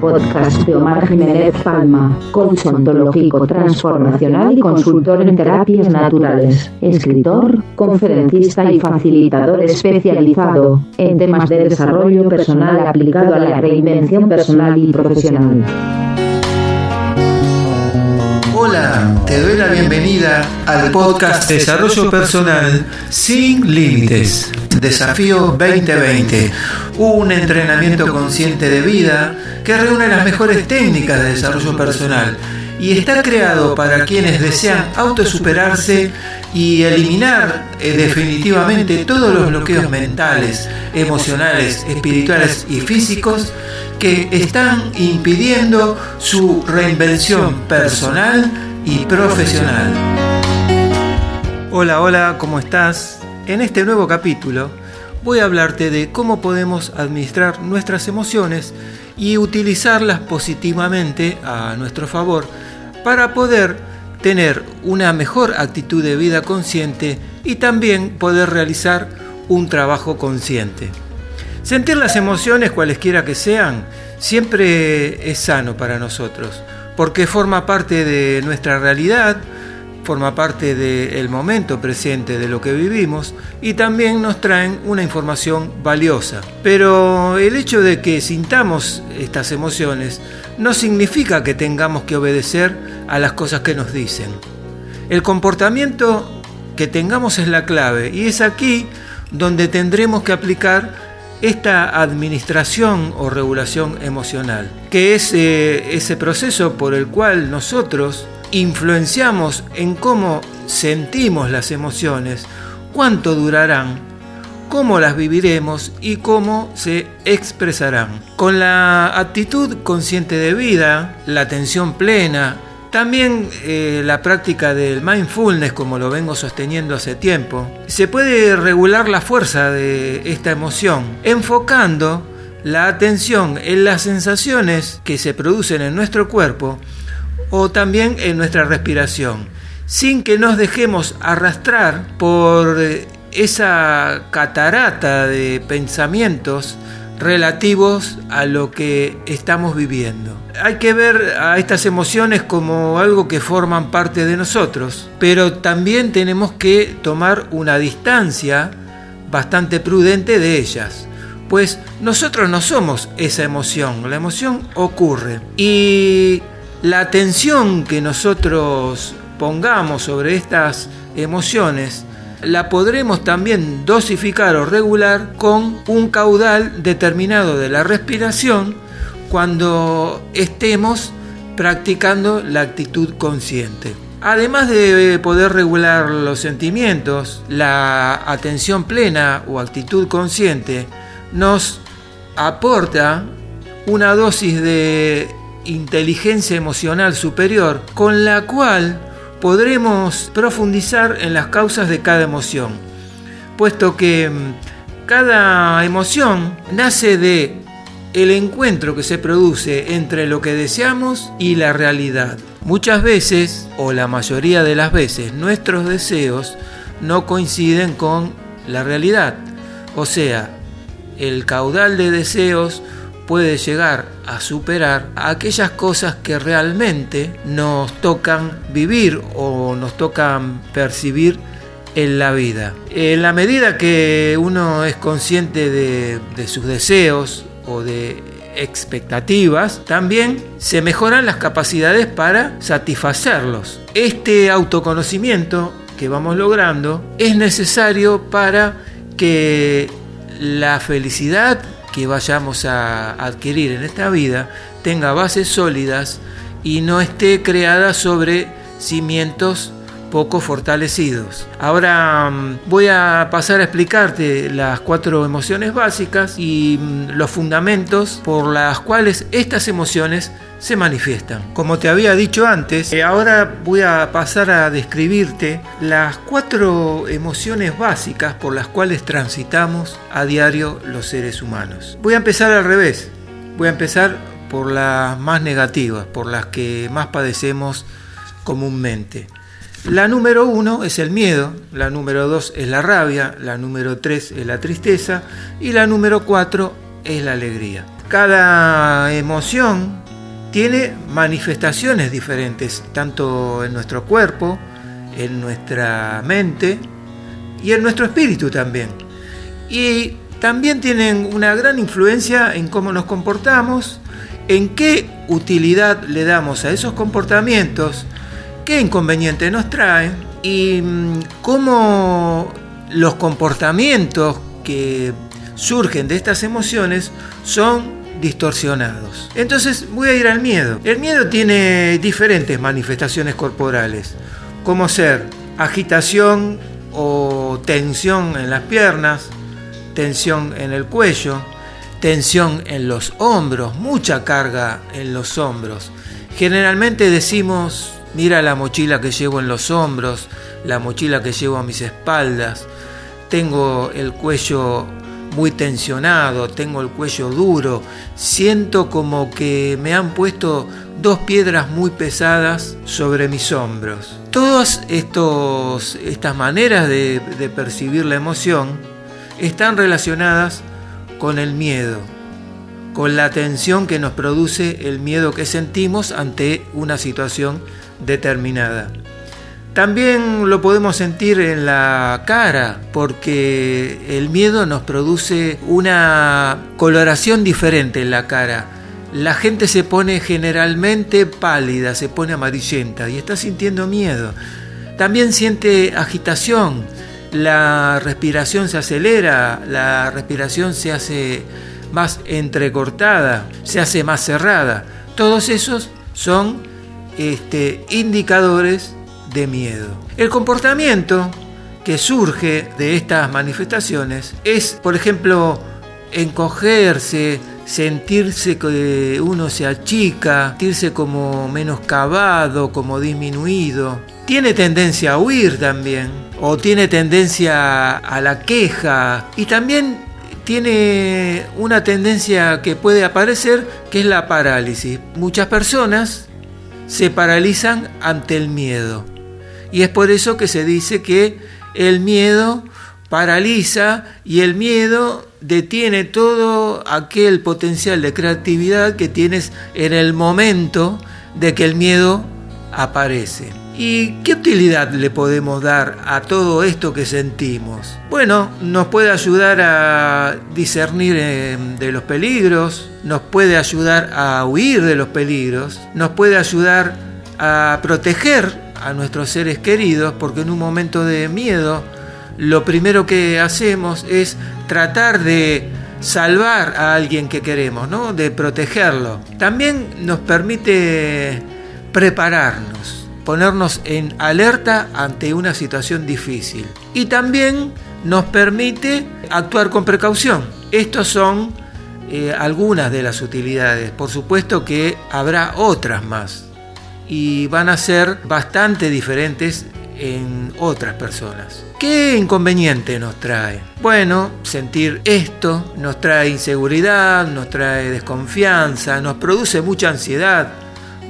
podcast de Omar Jiménez Palma, coach ontológico transformacional y consultor en terapias naturales, escritor, conferencista y facilitador especializado en temas de desarrollo personal aplicado a la reinvención personal y profesional. Hola, te doy la bienvenida al podcast Desarrollo Personal sin Límites. Desafío 2020, un entrenamiento consciente de vida que reúne las mejores técnicas de desarrollo personal y está creado para quienes desean autosuperarse y eliminar eh, definitivamente todos los bloqueos mentales, emocionales, espirituales y físicos que están impidiendo su reinvención personal y profesional. Hola, hola, ¿cómo estás? En este nuevo capítulo voy a hablarte de cómo podemos administrar nuestras emociones y utilizarlas positivamente a nuestro favor para poder tener una mejor actitud de vida consciente y también poder realizar un trabajo consciente. Sentir las emociones, cualesquiera que sean, siempre es sano para nosotros, porque forma parte de nuestra realidad, forma parte del momento presente de lo que vivimos y también nos traen una información valiosa. Pero el hecho de que sintamos estas emociones no significa que tengamos que obedecer a las cosas que nos dicen. El comportamiento que tengamos es la clave y es aquí donde tendremos que aplicar esta administración o regulación emocional, que es eh, ese proceso por el cual nosotros influenciamos en cómo sentimos las emociones, cuánto durarán, cómo las viviremos y cómo se expresarán. Con la actitud consciente de vida, la atención plena, también eh, la práctica del mindfulness, como lo vengo sosteniendo hace tiempo, se puede regular la fuerza de esta emoción, enfocando la atención en las sensaciones que se producen en nuestro cuerpo o también en nuestra respiración, sin que nos dejemos arrastrar por eh, esa catarata de pensamientos relativos a lo que estamos viviendo. Hay que ver a estas emociones como algo que forman parte de nosotros, pero también tenemos que tomar una distancia bastante prudente de ellas, pues nosotros no somos esa emoción, la emoción ocurre y la atención que nosotros pongamos sobre estas emociones la podremos también dosificar o regular con un caudal determinado de la respiración cuando estemos practicando la actitud consciente. Además de poder regular los sentimientos, la atención plena o actitud consciente nos aporta una dosis de inteligencia emocional superior con la cual podremos profundizar en las causas de cada emoción, puesto que mm, cada emoción nace de el encuentro que se produce entre lo que deseamos y la realidad. Muchas veces, o la mayoría de las veces, nuestros deseos no coinciden con la realidad. O sea, el caudal de deseos puede llegar a superar aquellas cosas que realmente nos tocan vivir o nos tocan percibir en la vida. En la medida que uno es consciente de, sus deseos o de expectativas, también se mejoran las capacidades para satisfacerlos. Este autoconocimiento que vamos logrando es necesario para que la felicidad que vayamos a adquirir en esta vida tenga bases sólidas y no esté creada sobre cimientos poco fortalecidos. Ahora mm, voy a pasar a explicarte las cuatro emociones básicas y mm, los fundamentos por las cuales estas emociones se manifiestan. Como te había dicho antes, eh, ahora voy a pasar a describirte las cuatro emociones básicas por las cuales transitamos a diario los seres humanos. Voy a empezar al revés. Voy a empezar por las más negativas, por las que más padecemos comúnmente. La número uno es el miedo, la número dos es la rabia, la número tres es la tristeza y la número cuatro es la alegría. Cada emoción tiene manifestaciones diferentes, tanto en nuestro cuerpo, en nuestra mente y en nuestro espíritu también. Y también tienen una gran influencia en cómo nos comportamos, en qué utilidad le damos a esos comportamientos, qué inconveniente nos traen y mm, cómo los comportamientos que surgen de estas emociones son distorsionados. Entonces voy a ir al miedo. El miedo tiene diferentes manifestaciones corporales, como ser agitación o tensión en las piernas, tensión en el cuello, tensión en los hombros, mucha carga en los hombros. Generalmente decimos, mira la mochila que llevo en los hombros, la mochila que llevo a mis espaldas, tengo el cuello muy tensionado, tengo el cuello duro, siento como que me han puesto dos piedras muy pesadas sobre mis hombros. Todas estas maneras de, de percibir la emoción están relacionadas con el miedo, con la tensión que nos produce el miedo que sentimos ante una situación determinada. También lo podemos sentir en la cara, porque el miedo nos produce una coloración diferente en la cara. La gente se pone generalmente pálida, se pone amarillenta y está sintiendo miedo. También siente agitación, la respiración se acelera, la respiración se hace más entrecortada, se hace más cerrada. Todos esos son este, indicadores de miedo. El comportamiento que surge de estas manifestaciones es, por ejemplo, encogerse, sentirse que uno se achica, sentirse como menoscabado, como disminuido. Tiene tendencia a huir también, o tiene tendencia a la queja, y también tiene una tendencia que puede aparecer, que es la parálisis. Muchas personas se paralizan ante el miedo. Y es por eso que se dice que el miedo paraliza y el miedo detiene todo aquel potencial de creatividad que tienes en el momento de que el miedo aparece. ¿Y qué utilidad le podemos dar a todo esto que sentimos? Bueno, nos puede ayudar a discernir eh, de los peligros, nos puede ayudar a huir de los peligros, nos puede ayudar a proteger a nuestros seres queridos, porque en un momento de miedo lo primero que hacemos es tratar de salvar a alguien que queremos, ¿no? de protegerlo. También nos permite prepararnos, ponernos en alerta ante una situación difícil. Y también nos permite actuar con precaución. Estos son eh, algunas de las utilidades. Por supuesto que habrá otras más y van a ser bastante diferentes en otras personas. ¿Qué inconveniente nos trae? Bueno, sentir esto nos trae inseguridad, nos trae desconfianza, nos produce mucha ansiedad,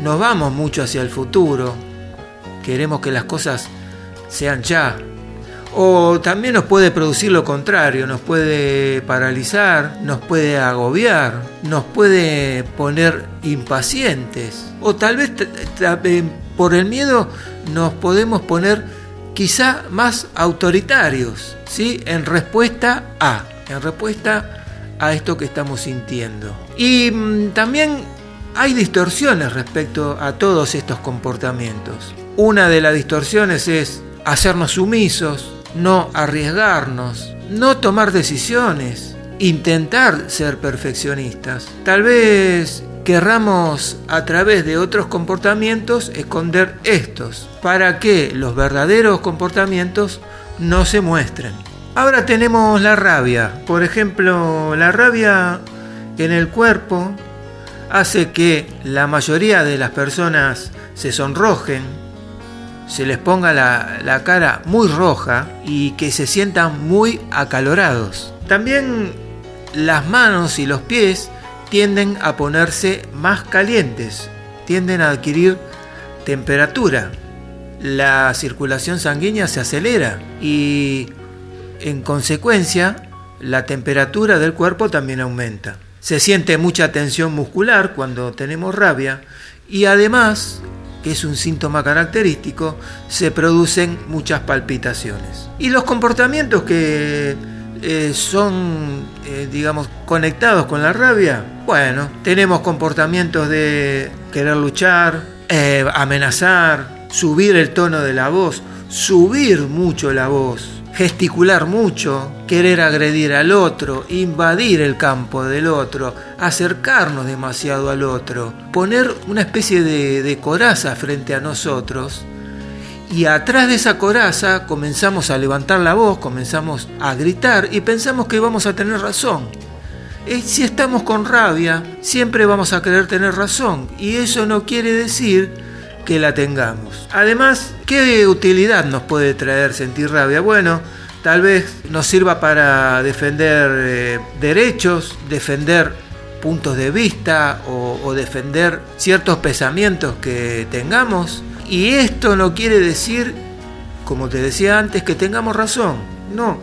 nos vamos mucho hacia el futuro, queremos que las cosas sean ya, o también nos puede producir lo contrario, nos puede paralizar, nos puede agobiar, nos puede poner impacientes. O tal vez eh, por el miedo nos podemos poner quizá más autoritarios, ¿sí? En respuesta a, en respuesta a esto que estamos sintiendo. Y mm, también hay distorsiones respecto a todos estos comportamientos. Una de las distorsiones es hacernos sumisos, no arriesgarnos, no tomar decisiones, intentar ser perfeccionistas. Tal vez querramos a través de otros comportamientos esconder estos, para que los verdaderos comportamientos no se muestren. Ahora tenemos la rabia. Por ejemplo, la rabia en el cuerpo hace que la mayoría de las personas se sonrojen, se les ponga la, cara muy roja y que se sientan muy acalorados. También las manos y los pies tienden a ponerse más calientes, tienden a adquirir temperatura. La circulación sanguínea se acelera y en consecuencia la temperatura del cuerpo también aumenta. Se siente mucha tensión muscular cuando tenemos rabia y además, es un síntoma característico, se producen muchas palpitaciones. Y los comportamientos que eh, son, eh, digamos, conectados con la rabia, bueno, tenemos comportamientos de querer luchar, eh, amenazar, subir el tono de la voz, subir mucho la voz, gesticular mucho, querer agredir al otro, invadir el campo del otro, acercarnos demasiado al otro, poner una especie de, coraza frente a nosotros y atrás de esa coraza comenzamos a levantar la voz, comenzamos a gritar y pensamos que vamos a tener razón. Si estamos con rabia, siempre vamos a querer tener razón y eso no quiere decir que la tengamos. Además, ¿qué utilidad nos puede traer sentir rabia? Bueno, tal vez nos sirva para defender eh, derechos, defender puntos de vista o, o defender ciertos pensamientos que tengamos y esto no quiere decir, como te decía antes, que tengamos razón. No,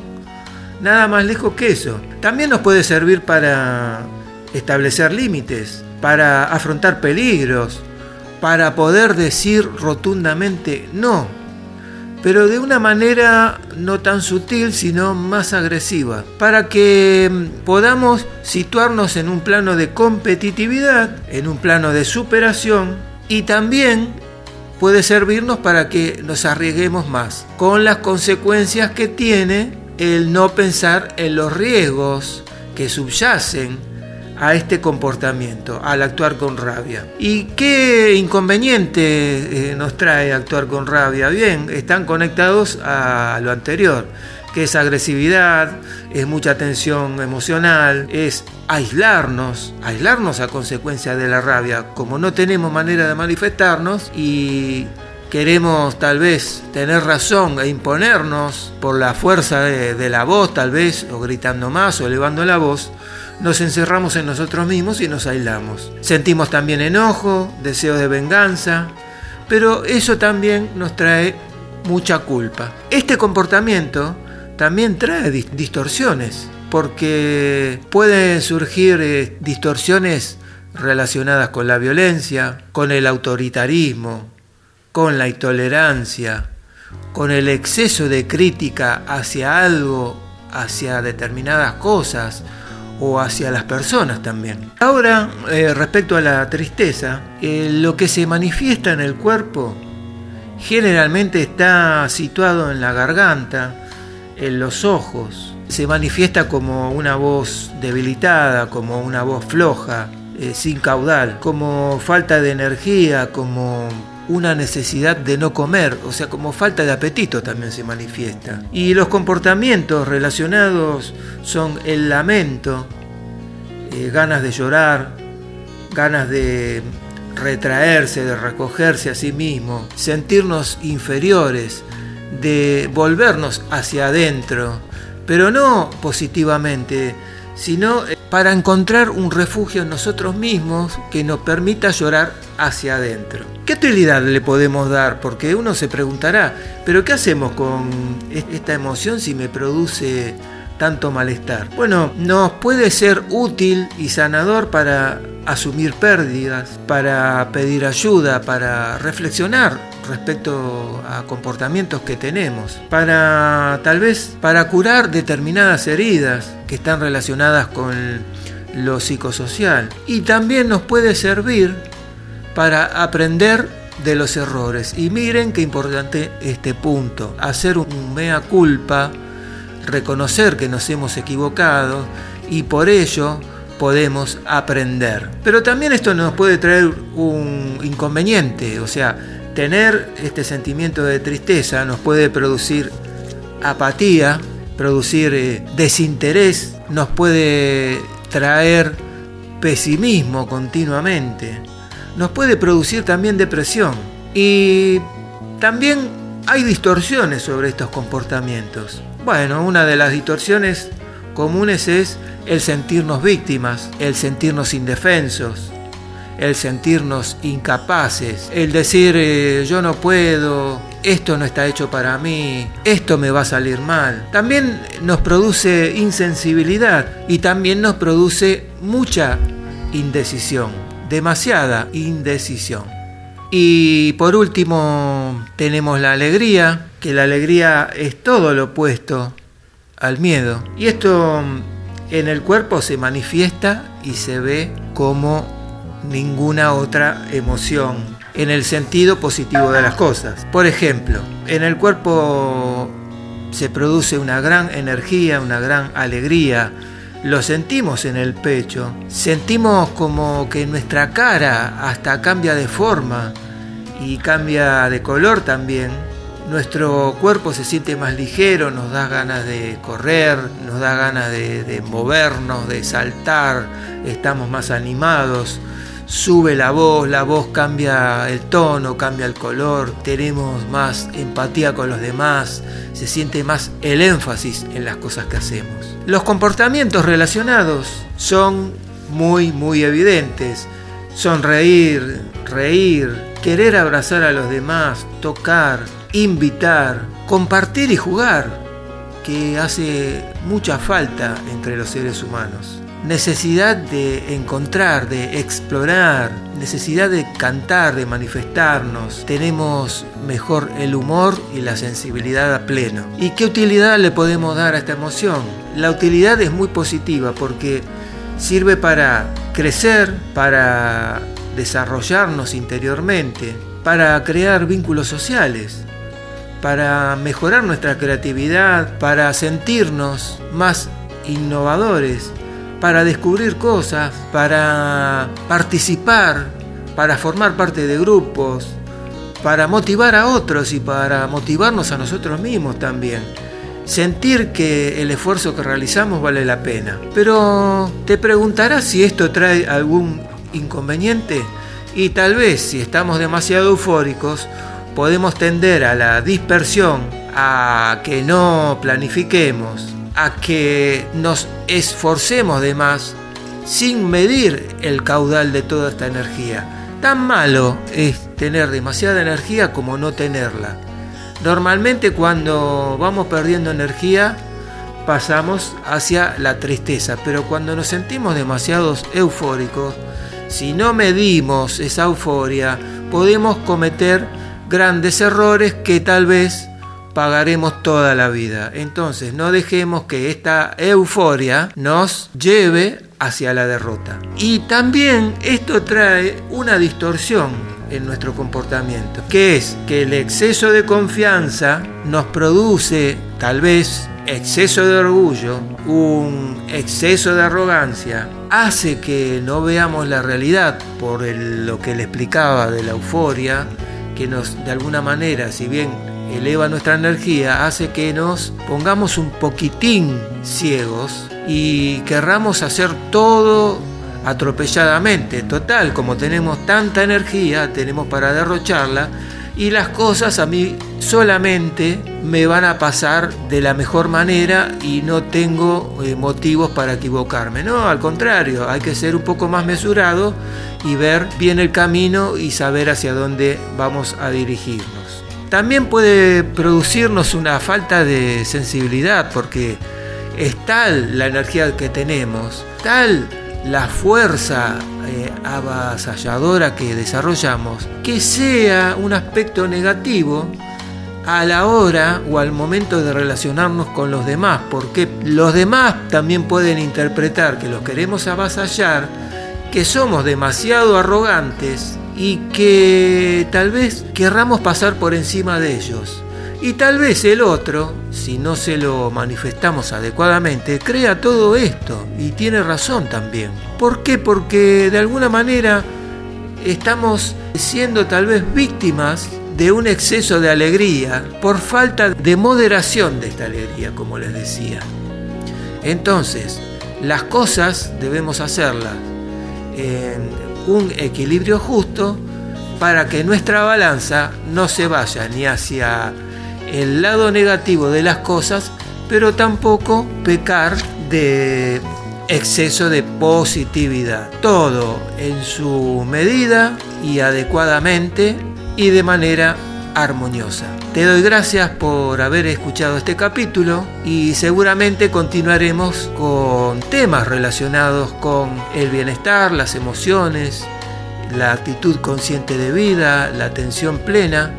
nada más lejos que eso. También nos puede servir para establecer límites, para afrontar peligros, para poder decir rotundamente no, pero de una manera no tan sutil, sino más agresiva, para que mm, podamos situarnos en un plano de competitividad, en un plano de superación y también puede servirnos para que nos arriesguemos más, con las consecuencias que tiene el no pensar en los riesgos que subyacen a este comportamiento, al actuar con rabia. ¿Y qué inconveniente eh, nos trae actuar con rabia? Bien, están conectados a lo anterior que es agresividad, es mucha tensión emocional, es aislarnos, aislarnos a consecuencia de la rabia, como no tenemos manera de manifestarnos y queremos tal vez tener razón e imponernos por la fuerza de, la voz tal vez, o gritando más o elevando la voz, nos encerramos en nosotros mismos y nos aislamos. Sentimos también enojo, deseo de venganza, pero eso también nos trae mucha culpa. Este comportamiento también trae distorsiones, porque pueden surgir eh, distorsiones relacionadas con la violencia, con el autoritarismo, con la intolerancia, con el exceso de crítica hacia algo, hacia determinadas cosas o hacia las personas también. Ahora, eh, respecto a la tristeza, eh, lo que se manifiesta en el cuerpo generalmente está situado en la garganta, en los ojos. Se manifiesta como una voz debilitada, como una voz floja, eh, sin caudal, como falta de energía, como una necesidad de no comer, o sea, como falta de apetito también se manifiesta. Y los comportamientos relacionados son el lamento, eh, ganas de llorar, ganas de retraerse, de recogerse a sí mismo, sentirnos inferiores, de volvernos hacia adentro, pero no positivamente, sino eh, para encontrar un refugio en nosotros mismos que nos permita llorar hacia adentro. ¿Qué utilidad le podemos dar? Porque uno se preguntará, pero ¿qué hacemos con esta emoción si me produce tanto malestar? Bueno, nos puede ser útil y sanador para asumir pérdidas, para pedir ayuda, para reflexionar respecto a comportamientos que tenemos, para tal vez para curar determinadas heridas que están relacionadas con lo psicosocial y también nos puede servir para aprender de los errores. Y miren qué importante este punto, hacer un mea culpa, reconocer que nos hemos equivocado y por ello podemos aprender. Pero también esto nos puede traer un inconveniente, o sea, tener este sentimiento de tristeza nos puede producir apatía, producir eh, desinterés, nos puede traer pesimismo continuamente, nos puede producir también depresión. Y también hay distorsiones sobre estos comportamientos. Bueno, una de las distorsiones comunes es el sentirnos víctimas, el sentirnos indefensos, el sentirnos incapaces, el decir eh, yo no puedo, esto no está hecho para mí, esto me va a salir mal. También nos produce insensibilidad y también nos produce mucha indecisión, demasiada indecisión. Y por último tenemos la alegría, que la alegría es todo lo opuesto al miedo. Y esto en el cuerpo se manifiesta y se ve como ninguna otra emoción en el sentido positivo de las cosas. Por ejemplo, en el cuerpo se produce una gran energía, una gran alegría, lo sentimos en el pecho, sentimos como que nuestra cara hasta cambia de forma y cambia de color también. Nuestro cuerpo se siente más ligero, nos da ganas de correr, nos da ganas de, movernos, de saltar, estamos más animados, sube la voz, la voz cambia el tono, cambia el color, tenemos más empatía con los demás, se siente más el énfasis en las cosas que hacemos. Los comportamientos relacionados son muy, muy evidentes. Sonreír, reír, querer abrazar a los demás, tocar, invitar, compartir y jugar, que hace mucha falta entre los seres humanos. Necesidad de encontrar, de explorar, necesidad de cantar, de manifestarnos. Tenemos mejor el humor y la sensibilidad a pleno. ¿Y qué utilidad le podemos dar a esta emoción? La utilidad es muy positiva porque sirve para crecer, para desarrollarnos interiormente, para crear vínculos sociales para mejorar nuestra creatividad, para sentirnos más innovadores, para descubrir cosas, para participar, para formar parte de grupos, para motivar a otros y para motivarnos a nosotros mismos también. Sentir que el esfuerzo que realizamos vale la pena. Pero te preguntarás si esto trae algún inconveniente y tal vez si estamos demasiado eufóricos podemos tender a la dispersión, a que no planifiquemos, a que nos esforcemos de más sin medir el caudal de toda esta energía. Tan malo es tener demasiada energía como no tenerla. Normalmente cuando vamos perdiendo energía pasamos hacia la tristeza, pero cuando nos sentimos demasiados eufóricos, si no medimos esa euforia, podemos cometer grandes errores que tal vez pagaremos toda la vida. Entonces no dejemos que esta euforia nos lleve hacia la derrota. Y también esto trae una distorsión en nuestro comportamiento, que es que el exceso de confianza nos produce tal vez exceso de orgullo, un exceso de arrogancia, hace que no veamos la realidad por lo que le explicaba de la euforia, que nos, de alguna manera, si bien eleva nuestra energía, hace que nos pongamos un poquitín ciegos y querramos hacer todo atropelladamente. Total, como tenemos tanta energía, tenemos para derrocharla y las cosas a mí solamente me van a pasar de la mejor manera y no tengo eh, motivos para equivocarme. No, al contrario, hay que ser un poco más mesurado y ver bien el camino y saber hacia dónde vamos a dirigirnos. También puede producirnos una falta de sensibilidad porque es tal la energía que tenemos, tal la fuerza eh, avasalladora que desarrollamos, que sea un aspecto negativo a la hora o al momento de relacionarnos con los demás, porque los demás también pueden interpretar que los queremos avasallar, que somos demasiado arrogantes y que tal vez querramos pasar por encima de ellos. Y tal vez el otro, si no se lo manifestamos adecuadamente, crea todo esto y tiene razón también. ¿Por qué? Porque de alguna manera estamos siendo tal vez víctimas de un exceso de alegría por falta de moderación de esta alegría, como les decía. Entonces, las cosas debemos hacerlas un equilibrio justo para que nuestra balanza no se vaya ni hacia el lado negativo de las cosas, pero tampoco pecar de exceso de positividad. Todo en su medida y adecuadamente y de manera armoniosa. Te doy gracias por haber escuchado este capítulo y seguramente continuaremos con temas relacionados con el bienestar, las emociones, la actitud consciente de vida, la atención plena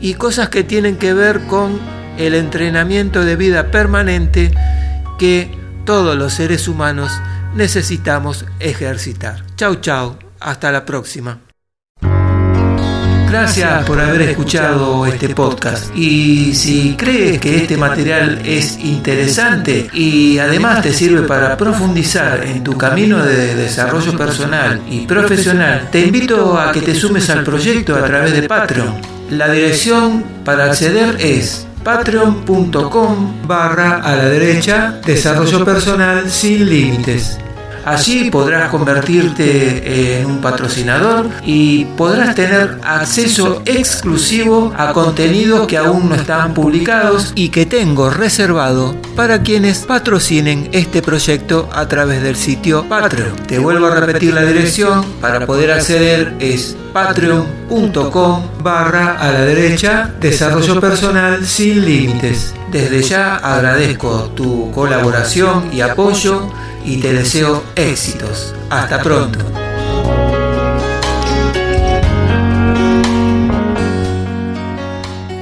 y cosas que tienen que ver con el entrenamiento de vida permanente que todos los seres humanos necesitamos ejercitar. Chau, chau, hasta la próxima. Gracias por haber escuchado este podcast y si crees que este material es interesante y además te sirve para profundizar en tu camino de desarrollo personal y profesional, te invito a que te sumes al proyecto a través de Patreon. La dirección para acceder es patreon.com barra a la derecha desarrollo personal sin límites. Allí podrás convertirte en un patrocinador y podrás tener acceso exclusivo a contenidos que aún no están publicados y que tengo reservado para quienes patrocinen este proyecto a través del sitio Patreon. Te vuelvo a repetir la dirección para poder acceder es patreon.com barra a la derecha desarrollo personal sin límites. Desde ya agradezco tu colaboración y apoyo y te deseo éxitos. Hasta pronto.